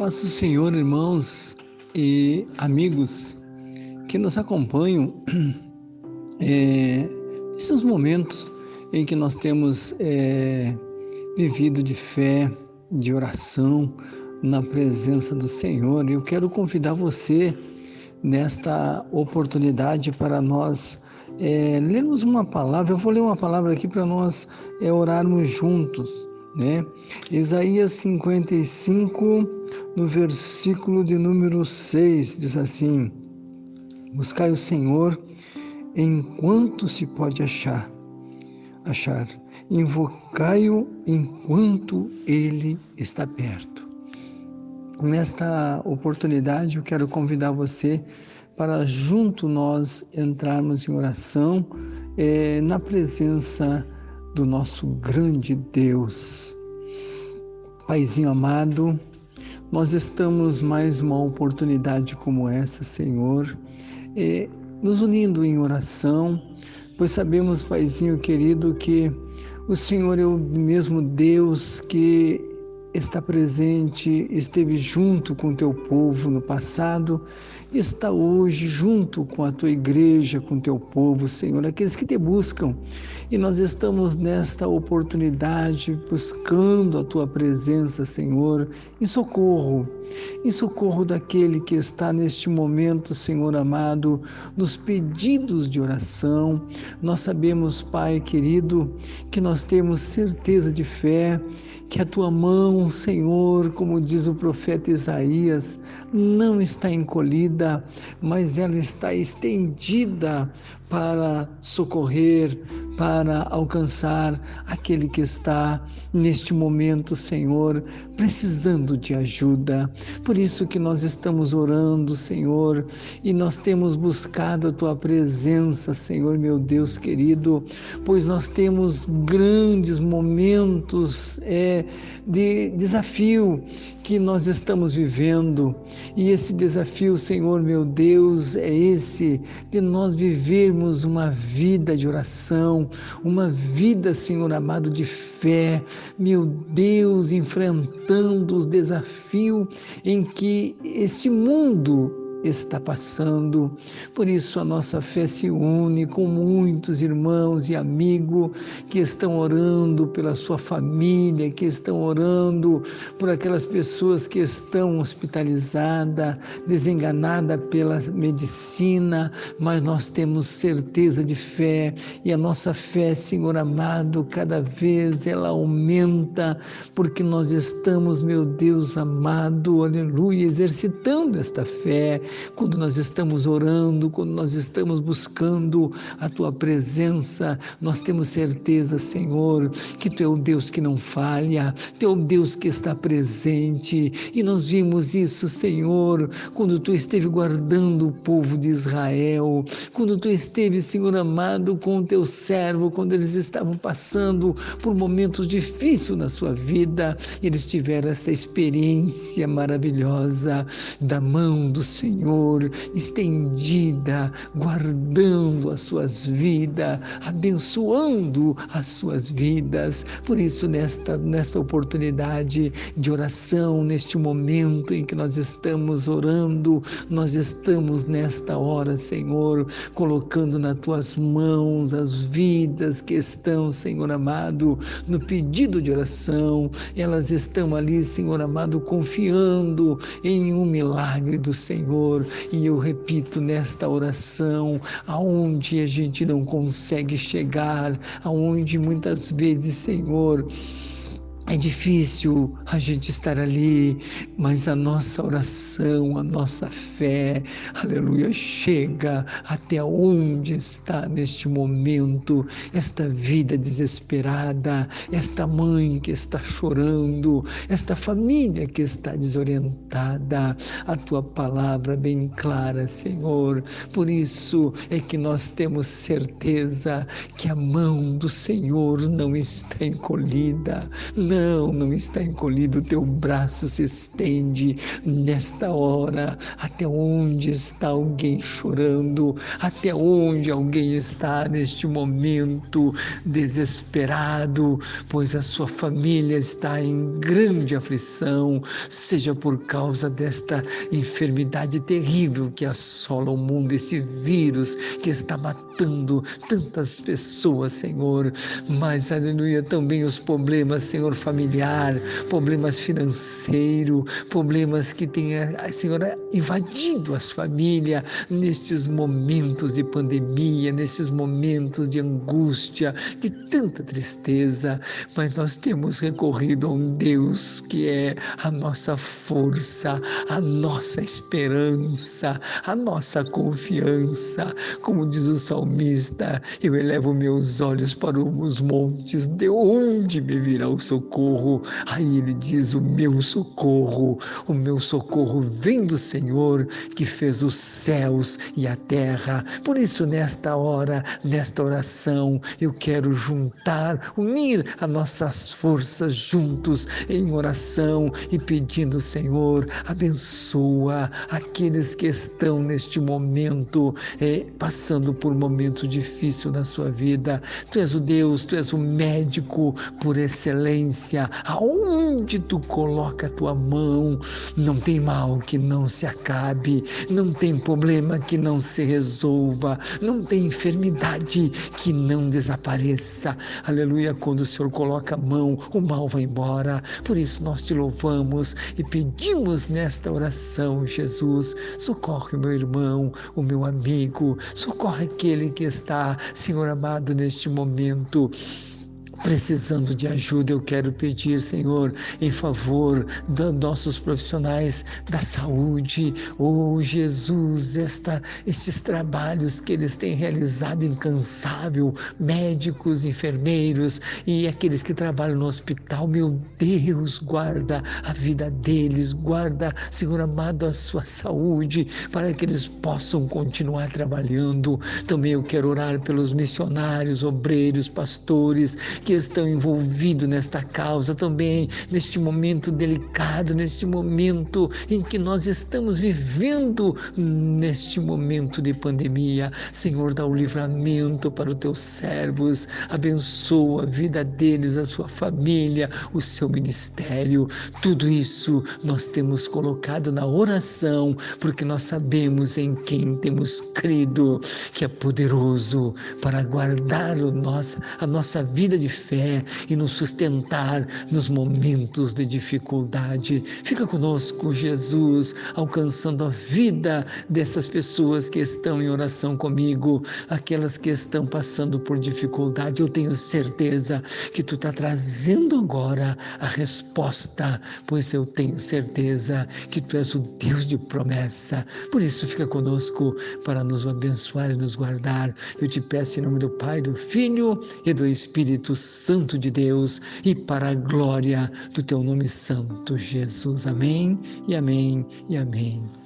Paz do Senhor, irmãos e amigos que nos acompanham é, nesses momentos em que nós temos é, vivido de fé, de oração na presença do Senhor. Eu quero convidar você nesta oportunidade para nós é, lermos uma palavra. Eu vou ler uma palavra aqui para nós é, orarmos juntos né? Isaías 55, no versículo de número 6, diz assim: Buscai o Senhor enquanto se pode achar, achar. Invocai-o enquanto ele está perto. Nesta oportunidade, eu quero convidar você para junto nós entrarmos em oração é, na presença de do nosso grande Deus. Paizinho amado, nós estamos mais uma oportunidade como essa, Senhor, nos unindo em oração, pois sabemos, Paizinho querido, que o Senhor é o mesmo Deus que está presente, esteve junto com teu povo no passado, está hoje junto com a tua igreja, com teu povo, Senhor, aqueles que te buscam. E nós estamos nesta oportunidade buscando a tua presença, Senhor, em socorro, em socorro daquele que está neste momento, Senhor amado, nos pedidos de oração. Nós sabemos, Pai querido, que nós temos certeza de fé que a tua mão, Senhor, como diz o profeta Isaías, não está encolhida, mas ela está estendida para socorrer, para alcançar aquele que está neste momento, Senhor, precisando de ajuda. Por isso que nós estamos orando, Senhor, e nós temos buscado a tua presença, Senhor, meu Deus querido, pois nós temos grandes momentos é, de desafio que nós estamos vivendo. E esse desafio, Senhor meu Deus, é esse de nós vivermos uma vida de oração, uma vida, Senhor amado, de fé. Meu Deus, enfrentando os desafios em que esse mundo está passando. Por isso a nossa fé se une com muitos irmãos e amigos que estão orando pela sua família, que estão orando por aquelas pessoas que estão hospitalizadas, desenganadas pela medicina, mas nós temos certeza de fé e a nossa fé, Senhor amado, cada vez ela aumenta, porque nós estamos, meu Deus amado, aleluia, exercitando esta fé quando nós estamos orando, quando nós estamos buscando a tua presença, nós temos certeza, Senhor, que tu é o Deus que não falha, tu é o Deus que está presente. E nós vimos isso, Senhor, quando tu esteve guardando o povo de Israel, quando tu esteve, Senhor amado, com o teu servo, quando eles estavam passando por momentos difíceis na sua vida, eles tiveram essa experiência maravilhosa da mão do Senhor Senhor estendida, guardando as suas vidas, abençoando as suas vidas. Por isso, nesta, nesta oportunidade de oração, neste momento em que nós estamos orando, nós estamos nesta hora, Senhor, colocando nas tuas mãos as vidas que estão, Senhor amado, no pedido de oração. Elas estão ali, Senhor amado, confiando em um milagre do Senhor. Senhor. E eu repito nesta oração, aonde a gente não consegue chegar, aonde muitas vezes, Senhor, é difícil a gente estar ali, mas a nossa oração, a nossa fé, aleluia, chega até onde está neste momento esta vida desesperada, esta mãe que está chorando, esta família que está desorientada. A tua palavra bem clara, Senhor. Por isso é que nós temos certeza que a mão do Senhor não está encolhida, não não, não está encolhido, o teu braço se estende nesta hora. Até onde está alguém chorando? Até onde alguém está neste momento desesperado, pois a sua família está em grande aflição, seja por causa desta enfermidade terrível que assola o mundo, esse vírus que está matando tantas pessoas, Senhor. Mas, aleluia, também os problemas, Senhor, familiar, problemas financeiros, problemas que têm, Senhor, invadido as famílias nestes momentos de pandemia, nesses momentos de angústia, de tanta tristeza. Mas nós temos recorrido a um Deus que é a nossa força, a nossa esperança, a nossa confiança. Como diz o salmista, eu elevo meus olhos para os montes, de onde me virá o socorro? Aí ele diz: O meu socorro, o meu socorro vem do Senhor que fez os céus e a terra. Por isso, nesta hora, nesta oração, eu quero juntar, unir as nossas forças juntos em oração e pedindo, Senhor, abençoa aqueles que estão neste momento eh, passando por um momento difícil na sua vida. Tu és o Deus, tu és o médico por excelência. Aonde tu coloca a tua mão, não tem mal que não se acabe, não tem problema que não se resolva, não tem enfermidade que não desapareça. Aleluia, quando o Senhor coloca a mão, o mal vai embora. Por isso nós te louvamos e pedimos nesta oração, Jesus, socorre o meu irmão, o meu amigo, socorre aquele que está, Senhor amado, neste momento precisando de ajuda, eu quero pedir, Senhor, em favor dos nossos profissionais da saúde. Oh, Jesus, esta, estes trabalhos que eles têm realizado incansável, médicos, enfermeiros e aqueles que trabalham no hospital, meu Deus, guarda a vida deles, guarda, Senhor amado, a sua saúde, para que eles possam continuar trabalhando. Também eu quero orar pelos missionários, obreiros, pastores, que estão envolvidos nesta causa também, neste momento delicado, neste momento em que nós estamos vivendo, neste momento de pandemia. Senhor, dá o livramento para os teus servos, abençoa a vida deles, a sua família, o seu ministério. Tudo isso nós temos colocado na oração, porque nós sabemos em quem temos crido, que é poderoso para guardar o nosso, a nossa vida de fé e nos sustentar nos momentos de dificuldade. Fica conosco, Jesus, alcançando a vida dessas pessoas que estão em oração comigo, aquelas que estão passando por dificuldade. Eu tenho certeza que tu está trazendo agora a resposta, pois eu tenho certeza que tu és o Deus de promessa. Por isso, fica conosco para nos abençoar e nos guardar. Eu te peço em nome do Pai, do Filho e do Espírito Santo de Deus e para a glória do teu nome santo, Jesus. Amém e amém e amém.